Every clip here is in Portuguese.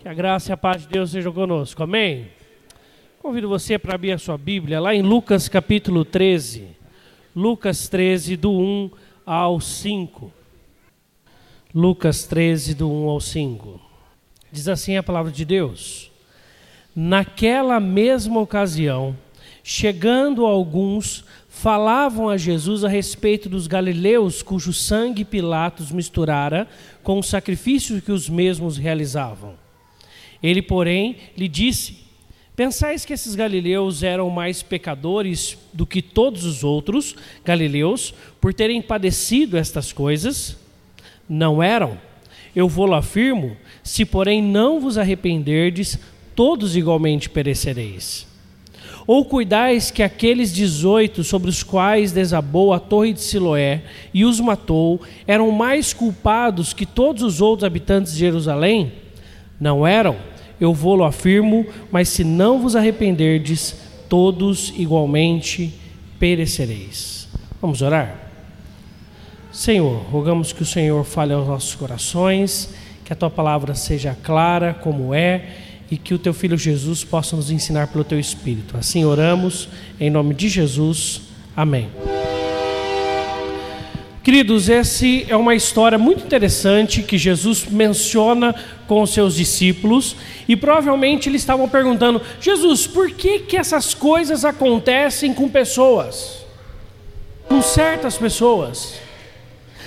Que a graça e a paz de Deus sejam conosco. Amém? Convido você para abrir a sua Bíblia lá em Lucas capítulo 13. Lucas 13, do 1 ao 5. Lucas 13, do 1 ao 5. Diz assim a palavra de Deus: Naquela mesma ocasião, chegando alguns, falavam a Jesus a respeito dos galileus cujo sangue Pilatos misturara com os sacrifícios que os mesmos realizavam. Ele, porém, lhe disse: Pensais que esses galileus eram mais pecadores do que todos os outros galileus por terem padecido estas coisas? Não eram. Eu vou-lo afirmo: se porém não vos arrependerdes, todos igualmente perecereis. Ou cuidais que aqueles dezoito sobre os quais desabou a torre de Siloé e os matou eram mais culpados que todos os outros habitantes de Jerusalém? Não eram eu vou-lo afirmo, mas se não vos arrependerdes, todos igualmente perecereis. Vamos orar? Senhor, rogamos que o Senhor fale aos nossos corações, que a tua palavra seja clara como é e que o teu filho Jesus possa nos ensinar pelo teu espírito. Assim oramos, em nome de Jesus. Amém. Queridos, esse é uma história muito interessante que Jesus menciona com os seus discípulos e provavelmente eles estavam perguntando: Jesus, por que que essas coisas acontecem com pessoas? Com certas pessoas?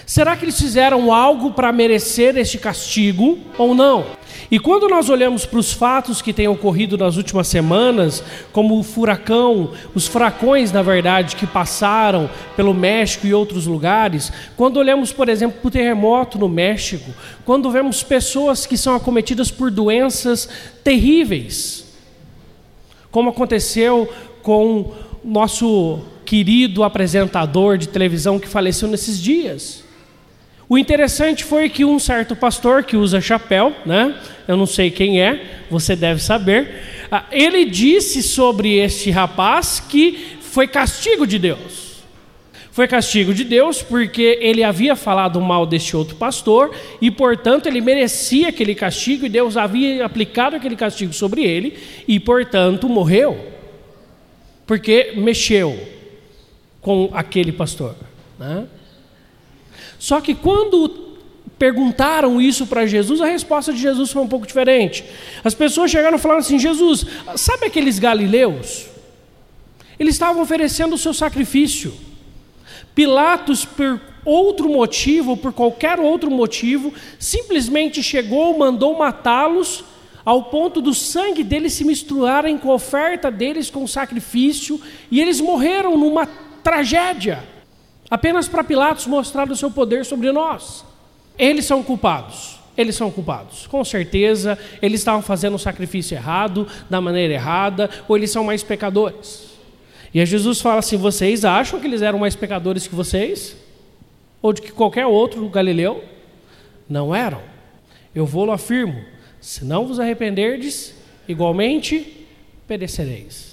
Será que eles fizeram algo para merecer este castigo ou não? E quando nós olhamos para os fatos que têm ocorrido nas últimas semanas, como o furacão, os furacões, na verdade, que passaram pelo México e outros lugares, quando olhamos, por exemplo, para o terremoto no México, quando vemos pessoas que são acometidas por doenças terríveis, como aconteceu com nosso querido apresentador de televisão que faleceu nesses dias. O interessante foi que um certo pastor que usa chapéu, né? Eu não sei quem é, você deve saber. Ah, ele disse sobre este rapaz que foi castigo de Deus. Foi castigo de Deus porque ele havia falado mal deste outro pastor e, portanto, ele merecia aquele castigo e Deus havia aplicado aquele castigo sobre ele e, portanto, morreu. Porque mexeu com aquele pastor. Né? Só que quando perguntaram isso para Jesus, a resposta de Jesus foi um pouco diferente. As pessoas chegaram falando assim: Jesus, sabe aqueles galileus? Eles estavam oferecendo o seu sacrifício. Pilatos, por outro motivo, por qualquer outro motivo, simplesmente chegou, mandou matá-los, ao ponto do sangue deles se misturarem com a oferta deles, com o sacrifício, e eles morreram numa tragédia apenas para Pilatos mostrar o seu poder sobre nós. Eles são culpados. Eles são culpados. Com certeza, eles estavam fazendo o sacrifício errado, da maneira errada, ou eles são mais pecadores. E aí Jesus fala assim: vocês acham que eles eram mais pecadores que vocês? Ou de que qualquer outro galileu? Não eram. Eu vou-lo afirmo: se não vos arrependerdes, igualmente perecereis.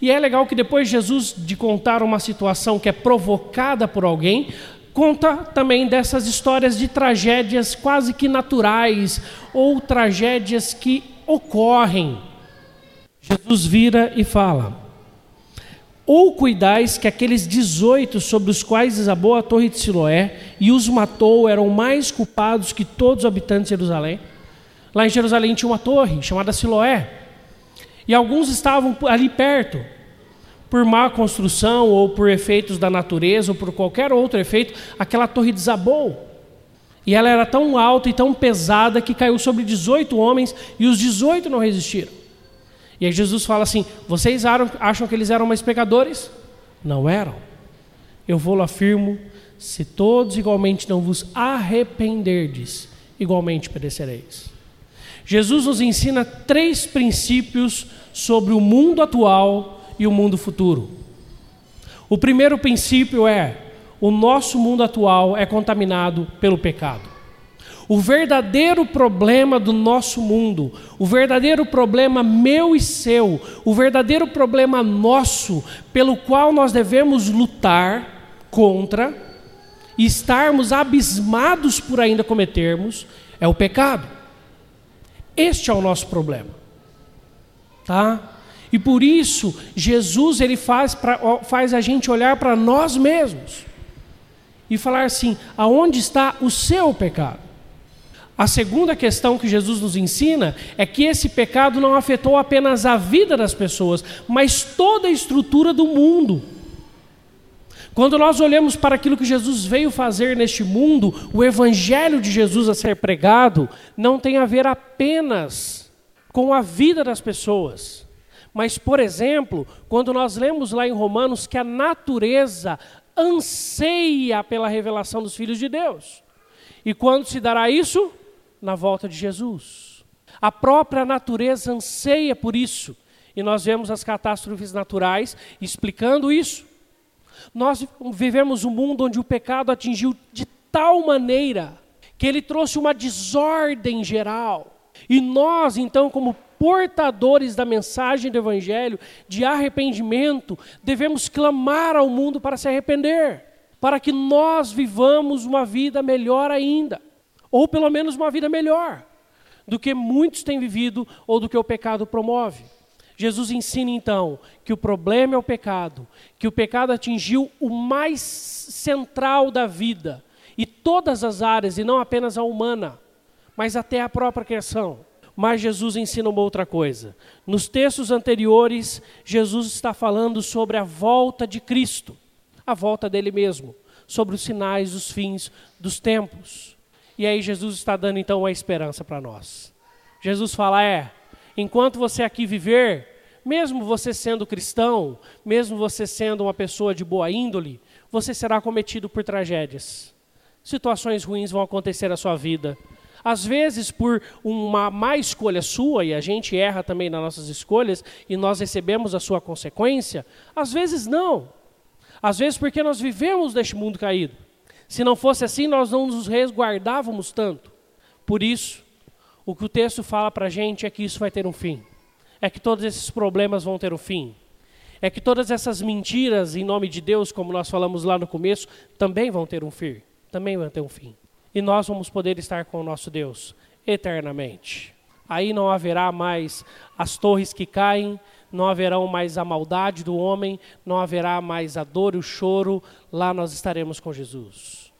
E é legal que depois Jesus de contar uma situação que é provocada por alguém, conta também dessas histórias de tragédias quase que naturais ou tragédias que ocorrem. Jesus vira e fala: Ou cuidais que aqueles 18 sobre os quais desabou a torre de Siloé e os matou eram mais culpados que todos os habitantes de Jerusalém? Lá em Jerusalém tinha uma torre chamada Siloé. E alguns estavam ali perto, por má construção ou por efeitos da natureza ou por qualquer outro efeito, aquela torre desabou. E ela era tão alta e tão pesada que caiu sobre 18 homens e os 18 não resistiram. E aí Jesus fala assim: Vocês acham que eles eram mais pecadores? Não eram. Eu vou-lo afirmo: se todos igualmente não vos arrependerdes, igualmente perecereis. Jesus nos ensina três princípios sobre o mundo atual e o mundo futuro. O primeiro princípio é: o nosso mundo atual é contaminado pelo pecado. O verdadeiro problema do nosso mundo, o verdadeiro problema meu e seu, o verdadeiro problema nosso, pelo qual nós devemos lutar contra e estarmos abismados por ainda cometermos, é o pecado. Este é o nosso problema. Tá? E por isso, Jesus ele faz, pra, faz a gente olhar para nós mesmos e falar assim: aonde está o seu pecado? A segunda questão que Jesus nos ensina é que esse pecado não afetou apenas a vida das pessoas, mas toda a estrutura do mundo. Quando nós olhamos para aquilo que Jesus veio fazer neste mundo, o evangelho de Jesus a ser pregado não tem a ver apenas com a vida das pessoas. Mas, por exemplo, quando nós lemos lá em Romanos que a natureza anseia pela revelação dos filhos de Deus. E quando se dará isso? Na volta de Jesus. A própria natureza anseia por isso. E nós vemos as catástrofes naturais explicando isso. Nós vivemos um mundo onde o pecado atingiu de tal maneira que ele trouxe uma desordem geral. E nós, então, como portadores da mensagem do Evangelho, de arrependimento, devemos clamar ao mundo para se arrepender, para que nós vivamos uma vida melhor ainda, ou pelo menos uma vida melhor do que muitos têm vivido ou do que o pecado promove. Jesus ensina então que o problema é o pecado, que o pecado atingiu o mais central da vida e todas as áreas, e não apenas a humana, mas até a própria criação. Mas Jesus ensina uma outra coisa. Nos textos anteriores, Jesus está falando sobre a volta de Cristo, a volta dele mesmo, sobre os sinais dos fins dos tempos. E aí Jesus está dando então uma esperança para nós. Jesus fala: é, enquanto você aqui viver, mesmo você sendo cristão, mesmo você sendo uma pessoa de boa índole, você será cometido por tragédias. Situações ruins vão acontecer na sua vida às vezes, por uma má escolha sua, e a gente erra também nas nossas escolhas, e nós recebemos a sua consequência, às vezes não. Às vezes, porque nós vivemos neste mundo caído. Se não fosse assim, nós não nos resguardávamos tanto. Por isso, o que o texto fala para a gente é que isso vai ter um fim. É que todos esses problemas vão ter um fim. É que todas essas mentiras em nome de Deus, como nós falamos lá no começo, também vão ter um fim. Também vão ter um fim e nós vamos poder estar com o nosso Deus eternamente. Aí não haverá mais as torres que caem, não haverá mais a maldade do homem, não haverá mais a dor e o choro, lá nós estaremos com Jesus.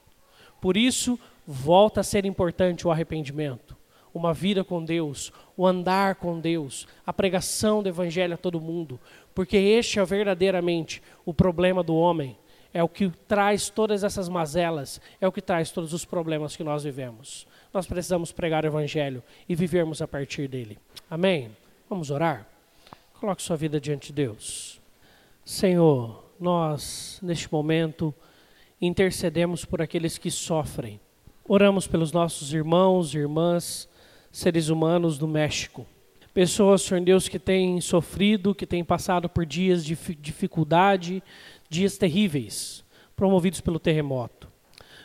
Por isso, volta a ser importante o arrependimento, uma vida com Deus, o andar com Deus, a pregação do Evangelho a todo mundo, porque este é verdadeiramente o problema do homem é o que traz todas essas mazelas, é o que traz todos os problemas que nós vivemos. Nós precisamos pregar o Evangelho e vivermos a partir dele. Amém? Vamos orar? Coloque sua vida diante de Deus. Senhor, nós, neste momento, intercedemos por aqueles que sofrem. Oramos pelos nossos irmãos e irmãs, seres humanos do México. Pessoas, Senhor Deus, que têm sofrido, que têm passado por dias de dificuldade, dias terríveis promovidos pelo terremoto.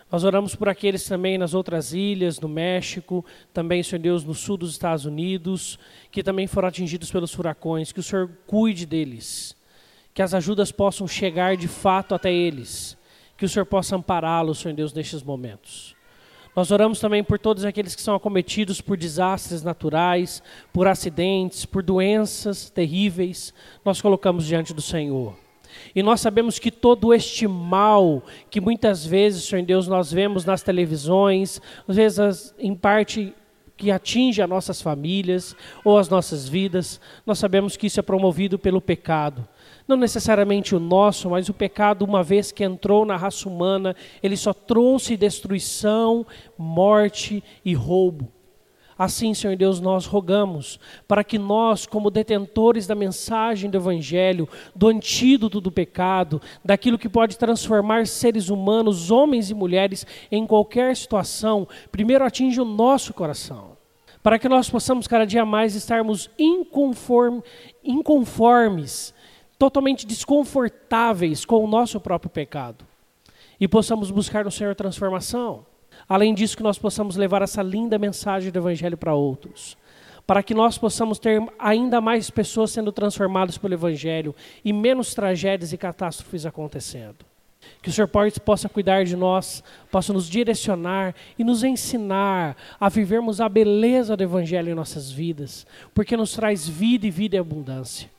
Nós oramos por aqueles também nas outras ilhas, no México, também, Senhor Deus, no sul dos Estados Unidos, que também foram atingidos pelos furacões, que o Senhor cuide deles, que as ajudas possam chegar de fato até eles, que o Senhor possa ampará-los, Senhor Deus, nestes momentos. Nós oramos também por todos aqueles que são acometidos por desastres naturais, por acidentes, por doenças terríveis, nós colocamos diante do Senhor. E nós sabemos que todo este mal que muitas vezes, Senhor Deus, nós vemos nas televisões, às vezes em parte que atinge as nossas famílias ou as nossas vidas, nós sabemos que isso é promovido pelo pecado. Não necessariamente o nosso, mas o pecado, uma vez que entrou na raça humana, ele só trouxe destruição, morte e roubo. Assim, Senhor Deus, nós rogamos para que nós, como detentores da mensagem do Evangelho, do antídoto do pecado, daquilo que pode transformar seres humanos, homens e mulheres, em qualquer situação, primeiro atinja o nosso coração. Para que nós possamos cada dia mais estarmos inconforme, inconformes, totalmente desconfortáveis com o nosso próprio pecado. E possamos buscar no Senhor transformação. Além disso, que nós possamos levar essa linda mensagem do Evangelho para outros. Para que nós possamos ter ainda mais pessoas sendo transformadas pelo Evangelho e menos tragédias e catástrofes acontecendo. Que o Senhor possa cuidar de nós, possa nos direcionar e nos ensinar a vivermos a beleza do Evangelho em nossas vidas, porque nos traz vida e vida e abundância.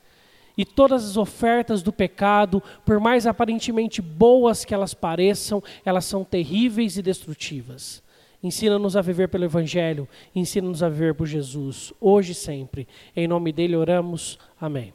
E todas as ofertas do pecado, por mais aparentemente boas que elas pareçam, elas são terríveis e destrutivas. Ensina-nos a viver pelo Evangelho, ensina-nos a viver por Jesus, hoje e sempre. Em nome dele oramos. Amém.